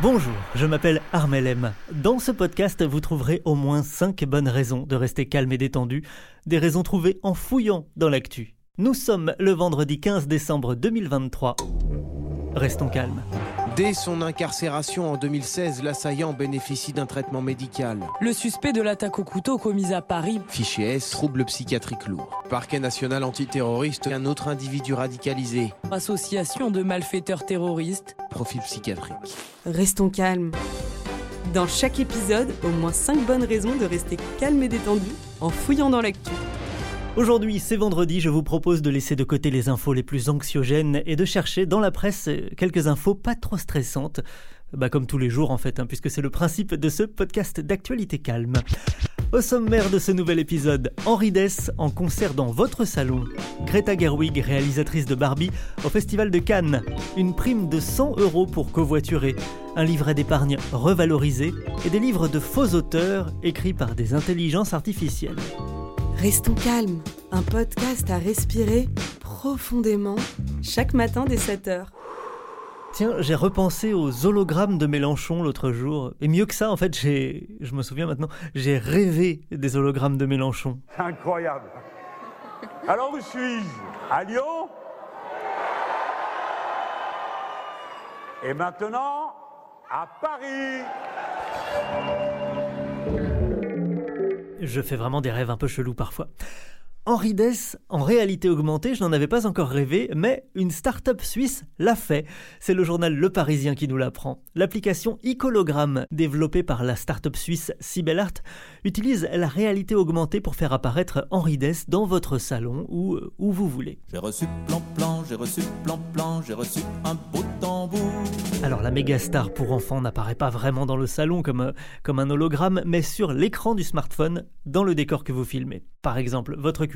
Bonjour, je m'appelle Armel M. Dans ce podcast, vous trouverez au moins 5 bonnes raisons de rester calme et détendu, des raisons trouvées en fouillant dans l'actu. Nous sommes le vendredi 15 décembre 2023. Restons calmes. Dès son incarcération en 2016, l'assaillant bénéficie d'un traitement médical. Le suspect de l'attaque au couteau commise à Paris. Fichier S, troubles psychiatriques lourds. Parquet national antiterroriste, un autre individu radicalisé. Association de malfaiteurs terroristes. Profil psychiatrique. Restons calmes. Dans chaque épisode, au moins 5 bonnes raisons de rester calme et détendu en fouillant dans l'actu. Aujourd'hui, c'est vendredi, je vous propose de laisser de côté les infos les plus anxiogènes et de chercher dans la presse quelques infos pas trop stressantes. Bah comme tous les jours en fait, hein, puisque c'est le principe de ce podcast d'actualité calme. Au sommaire de ce nouvel épisode, Henri Dess en concert dans votre salon. Greta Gerwig, réalisatrice de Barbie, au Festival de Cannes. Une prime de 100 euros pour covoiturer. Un livret d'épargne revalorisé et des livres de faux auteurs écrits par des intelligences artificielles. Restons calmes, un podcast à respirer profondément chaque matin dès 7h. Tiens, j'ai repensé aux hologrammes de Mélenchon l'autre jour. Et mieux que ça, en fait, j'ai, je me souviens maintenant, j'ai rêvé des hologrammes de Mélenchon. Incroyable. Alors où suis-je? À Lyon? Et maintenant, à Paris Je fais vraiment des rêves un peu chelous parfois. Henri Dess, en réalité augmentée, je n'en avais pas encore rêvé, mais une start-up suisse l'a fait. C'est le journal Le Parisien qui nous l'apprend. L'application Icologramme, développée par la start-up suisse Cybelart, utilise la réalité augmentée pour faire apparaître Henri Dess dans votre salon ou euh, où vous voulez. J'ai reçu plan-plan, j'ai reçu plan-plan, j'ai reçu un beau tambour. Alors la méga star pour enfants n'apparaît pas vraiment dans le salon comme, euh, comme un hologramme, mais sur l'écran du smartphone, dans le décor que vous filmez. Par exemple, votre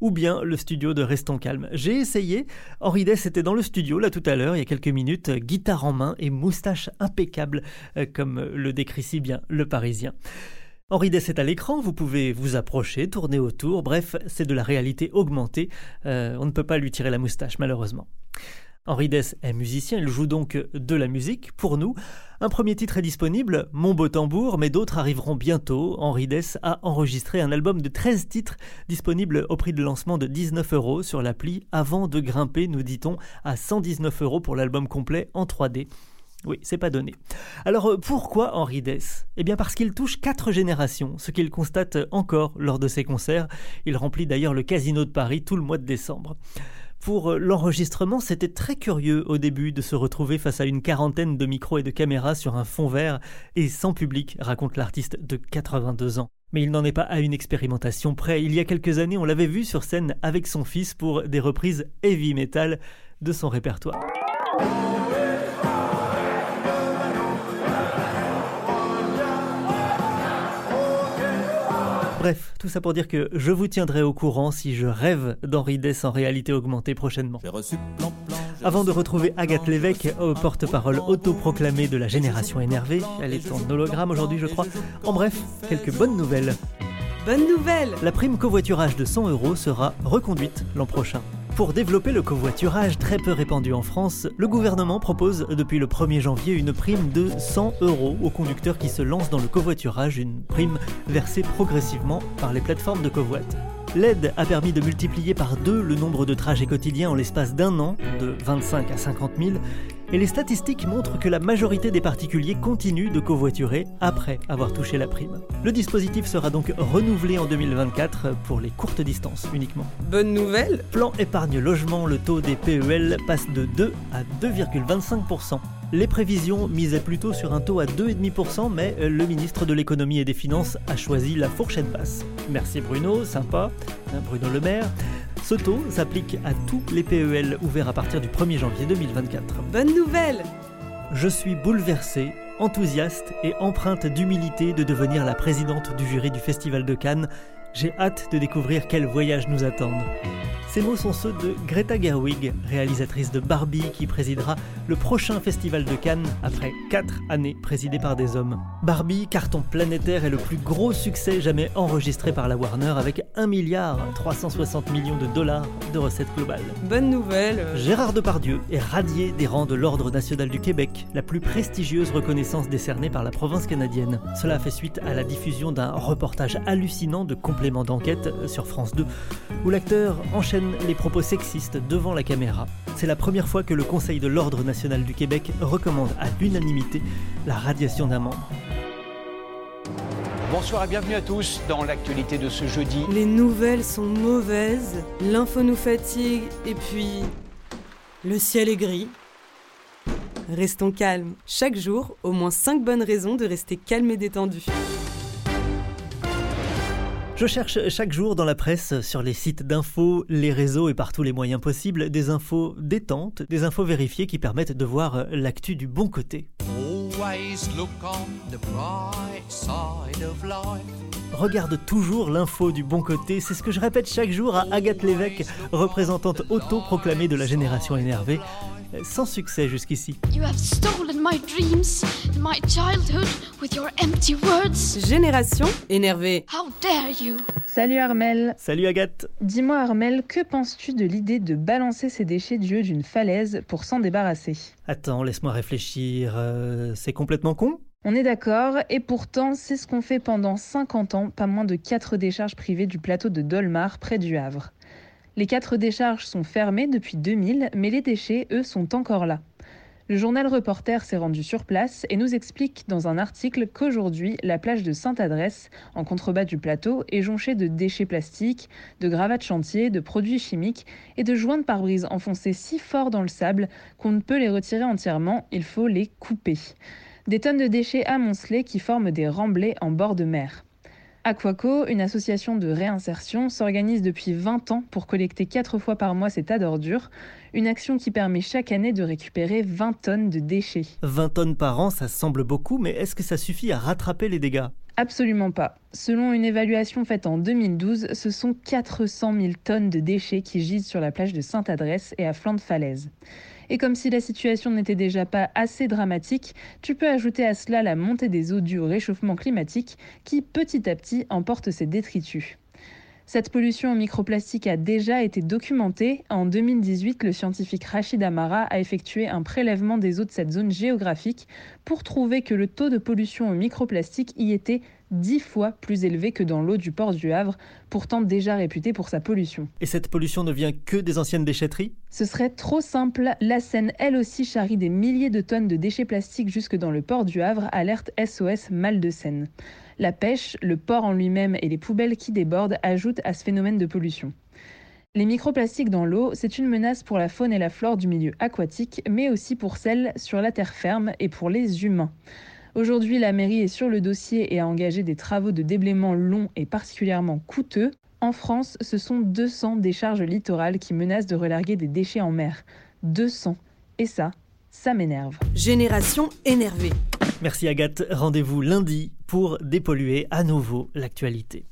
ou bien le studio de Restons Calme. J'ai essayé, Henri Dess était dans le studio là tout à l'heure, il y a quelques minutes, guitare en main et moustache impeccable, euh, comme le décrit si bien le Parisien. Henri Dess est à l'écran, vous pouvez vous approcher, tourner autour, bref, c'est de la réalité augmentée, Euh, on ne peut pas lui tirer la moustache malheureusement. Henri Dess est musicien, il joue donc de la musique pour nous. Un premier titre est disponible, Mon beau tambour, mais d'autres arriveront bientôt. Henri Dess a enregistré un album de 13 titres disponible au prix de lancement de 19 euros sur l'appli avant de grimper, nous dit-on, à 119 euros pour l'album complet en 3D. Oui, c'est pas donné. Alors euh, pourquoi Henri Dess? Eh bien parce qu'il touche quatre générations, ce qu'il constate encore lors de ses concerts. Il remplit d'ailleurs le Casino de Paris tout le mois de décembre. Pour euh, l'enregistrement, c'était très curieux au début de se retrouver face à une quarantaine de micros et de caméras sur un fond vert et sans public, raconte l'artiste de 82 ans. Mais il n'en est pas à une expérimentation près. Il y a quelques années, on l'avait vu sur scène avec son fils pour des reprises heavy metal de son répertoire. Bref, tout ça pour dire que je vous tiendrai au courant si je rêve d'Henri Dess en réalité augmentée prochainement. Reçu Avant de retrouver Agathe Lévesque, porte-parole beau autoproclamé de la génération énervée, elle est en hologramme aujourd'hui je crois. En bref, quelques bonnes nouvelles. Bonne nouvelle La prime covoiturage de 100 euros sera reconduite l'an prochain. Pour développer le covoiturage très peu répandu en France, le gouvernement propose depuis le 1er janvier une prime de 100 euros aux conducteurs qui se lancent dans le covoiturage, une prime versée progressivement par les plateformes de covoit. L'aide a permis de multiplier par deux le nombre de trajets quotidiens en l'espace d'un an, de 25 à 50 000, et les statistiques montrent que la majorité des particuliers continuent de covoiturer après avoir touché la prime. Le dispositif sera donc renouvelé en 2024 pour les courtes distances uniquement. Bonne nouvelle Plan épargne logement, le taux des PEL passe de 2 à 2,25%. Les prévisions misaient plutôt sur un taux à 2,5%, mais le ministre de l'économie et des finances a choisi la fourchette basse. Merci Bruno, sympa, hein, Bruno Le Maire. Ce taux s'applique à tous les PEL ouverts à partir du 1er janvier 2024. Bonne nouvelle Je suis bouleversé, enthousiaste et empreinte d'humilité de devenir la présidente du jury du Festival de Cannes. J'ai hâte de découvrir quels voyages nous attendent. Ces mots sont ceux de Greta Gerwig, réalisatrice de Barbie, qui présidera le prochain festival de Cannes après 4 années présidées par des hommes. Barbie, carton planétaire, est le plus gros succès jamais enregistré par la Warner avec 1 milliard 360 millions de dollars de recettes globales. Bonne nouvelle Gérard Depardieu est radié des rangs de l'Ordre national du Québec, la plus prestigieuse reconnaissance décernée par la province canadienne. Cela fait suite à la diffusion d'un reportage hallucinant de complément d'enquête sur France 2, où l'acteur enchaîne les propos sexistes devant la caméra. C'est la première fois que le Conseil de l'Ordre national du Québec recommande à l'unanimité la radiation d'un membre. Bonsoir et bienvenue à tous dans l'actualité de ce jeudi. Les nouvelles sont mauvaises, l'info nous fatigue, et puis... Le ciel est gris. Restons calmes. Chaque jour, au moins 5 bonnes raisons de rester calme et détendu. Je cherche chaque jour dans la presse, sur les sites d'infos, les réseaux et par tous les moyens possibles, des infos détentes, des infos vérifiées qui permettent de voir l'actu du bon côté. Regarde toujours l'info du bon côté, c'est ce que je répète chaque jour à Agathe Lévesque, représentante auto-proclamée de la génération énervée sans succès jusqu'ici. Génération énervée. Salut Armel. Salut Agathe. Dis-moi Armel, que penses-tu de l'idée de balancer ses déchets du haut d'une falaise pour s'en débarrasser? Attends, laisse-moi réfléchir. Euh, c'est complètement con on est d'accord, et pourtant, c'est ce qu'on fait pendant 50 ans, pas moins de 4 décharges privées du plateau de Dolmar, près du Havre. Les quatre décharges sont fermées depuis 2000, mais les déchets, eux, sont encore là. Le journal Reporter s'est rendu sur place et nous explique dans un article qu'aujourd'hui, la plage de Sainte-Adresse, en contrebas du plateau, est jonchée de déchets plastiques, de gravats de chantier, de produits chimiques et de joints de pare-brise enfoncés si fort dans le sable qu'on ne peut les retirer entièrement, il faut les couper. Des tonnes de déchets amoncelés qui forment des remblais en bord de mer. Aquaco, une association de réinsertion, s'organise depuis 20 ans pour collecter 4 fois par mois ces tas d'ordures, une action qui permet chaque année de récupérer 20 tonnes de déchets. 20 tonnes par an, ça semble beaucoup, mais est-ce que ça suffit à rattraper les dégâts? Absolument pas. Selon une évaluation faite en 2012, ce sont 400 000 tonnes de déchets qui gisent sur la plage de Sainte-Adresse et à flanc de falaise. Et comme si la situation n'était déjà pas assez dramatique, tu peux ajouter à cela la montée des eaux dues au réchauffement climatique qui petit à petit emporte ces détritus. Cette pollution au microplastique a déjà été documentée. En 2018, le scientifique Rachid Amara a effectué un prélèvement des eaux de cette zone géographique pour trouver que le taux de pollution au microplastique y était dix fois plus élevé que dans l'eau du port du Havre, pourtant déjà réputé pour sa pollution. Et cette pollution ne vient que des anciennes déchetteries? Ce serait trop simple. La Seine, elle aussi, charrie des milliers de tonnes de déchets plastiques jusque dans le port du Havre, alerte SOS Mal de Seine. La pêche, le port en lui-même et les poubelles qui débordent ajoutent à ce phénomène de pollution. Les microplastiques dans l'eau, c'est une menace pour la faune et la flore du milieu aquatique, mais aussi pour celles sur la terre ferme et pour les humains. Aujourd'hui, la mairie est sur le dossier et a engagé des travaux de déblaiement longs et particulièrement coûteux. En France, ce sont 200 décharges littorales qui menacent de relarguer des déchets en mer. 200. Et ça, ça m'énerve. Génération énervée. Merci Agathe. Rendez-vous lundi pour dépolluer à nouveau l'actualité.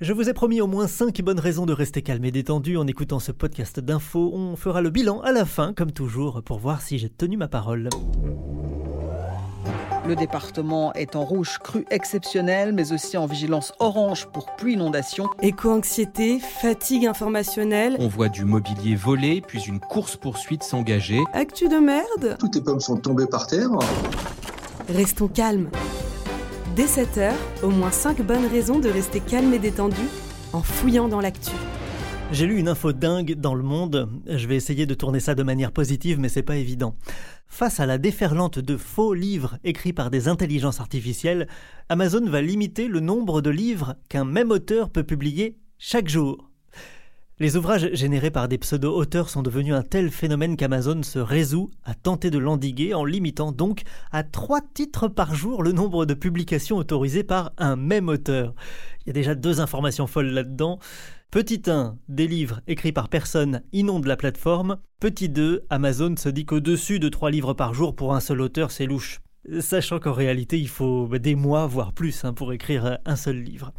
Je vous ai promis au moins 5 bonnes raisons de rester calme et détendu en écoutant ce podcast d'infos. On fera le bilan à la fin, comme toujours, pour voir si j'ai tenu ma parole. Le département est en rouge cru exceptionnel, mais aussi en vigilance orange pour pluie inondation. Éco-anxiété, fatigue informationnelle. On voit du mobilier volé, puis une course-poursuite s'engager. Actu de merde. Toutes les pommes sont tombées par terre. Restons calmes. Dès 7h, au moins 5 bonnes raisons de rester calme et détendu en fouillant dans l'actu. J'ai lu une info dingue dans le monde. Je vais essayer de tourner ça de manière positive, mais c'est pas évident. Face à la déferlante de faux livres écrits par des intelligences artificielles, Amazon va limiter le nombre de livres qu'un même auteur peut publier chaque jour. Les ouvrages générés par des pseudo-auteurs sont devenus un tel phénomène qu'Amazon se résout à tenter de l'endiguer en limitant donc à trois titres par jour le nombre de publications autorisées par un même auteur. Il y a déjà deux informations folles là-dedans. Petit 1, des livres écrits par personne inondent la plateforme. Petit 2, Amazon se dit qu'au-dessus de trois livres par jour pour un seul auteur, c'est louche. Sachant qu'en réalité, il faut des mois, voire plus, hein, pour écrire un seul livre.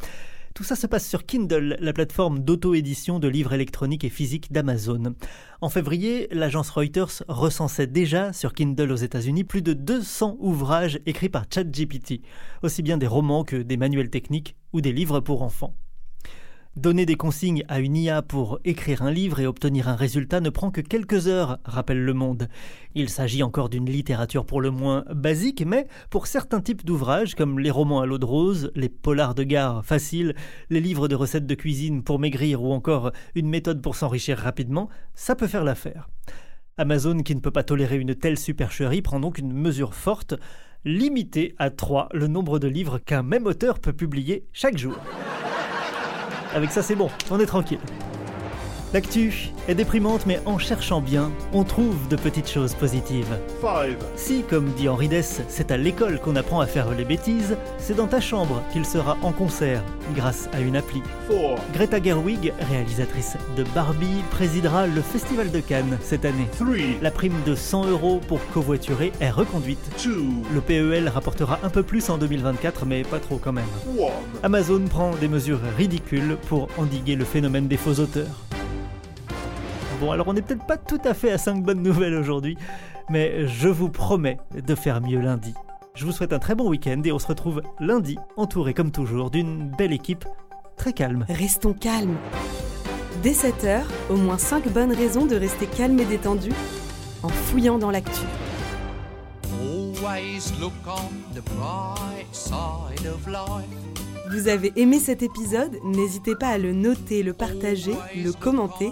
Tout ça se passe sur Kindle, la plateforme d'auto-édition de livres électroniques et physiques d'Amazon. En février, l'agence Reuters recensait déjà sur Kindle aux États-Unis plus de 200 ouvrages écrits par ChatGPT, aussi bien des romans que des manuels techniques ou des livres pour enfants. Donner des consignes à une IA pour écrire un livre et obtenir un résultat ne prend que quelques heures, rappelle Le Monde. Il s'agit encore d'une littérature pour le moins basique, mais pour certains types d'ouvrages, comme les romans à l'eau de rose, les polars de gare faciles, les livres de recettes de cuisine pour maigrir ou encore une méthode pour s'enrichir rapidement, ça peut faire l'affaire. Amazon, qui ne peut pas tolérer une telle supercherie, prend donc une mesure forte, limiter à 3 le nombre de livres qu'un même auteur peut publier chaque jour. Avec ça, c'est bon, on est tranquille. L'actu est déprimante, mais en cherchant bien, on trouve de petites choses positives. Si, comme dit Henri Dess, c'est à l'école qu'on apprend à faire les bêtises, c'est dans ta chambre qu'il sera en concert, grâce à une appli. Greta Gerwig, réalisatrice de Barbie, présidera le Festival de Cannes cette année. La prime de 100 euros pour covoiturer est reconduite. Le PEL rapportera un peu plus en 2024, mais pas trop quand même. Amazon prend des mesures ridicules pour endiguer le phénomène des faux auteurs. Bon, alors on n'est peut-être pas tout à fait à 5 bonnes nouvelles aujourd'hui, mais je vous promets de faire mieux lundi. Je vous souhaite un très bon week-end et on se retrouve lundi, entouré comme toujours d'une belle équipe très calme. Restons calmes. Dès 7h, au moins 5 bonnes raisons de rester calme et détendu en fouillant dans l'actu. Vous avez aimé cet épisode? N'hésitez pas à le noter, le partager, le commenter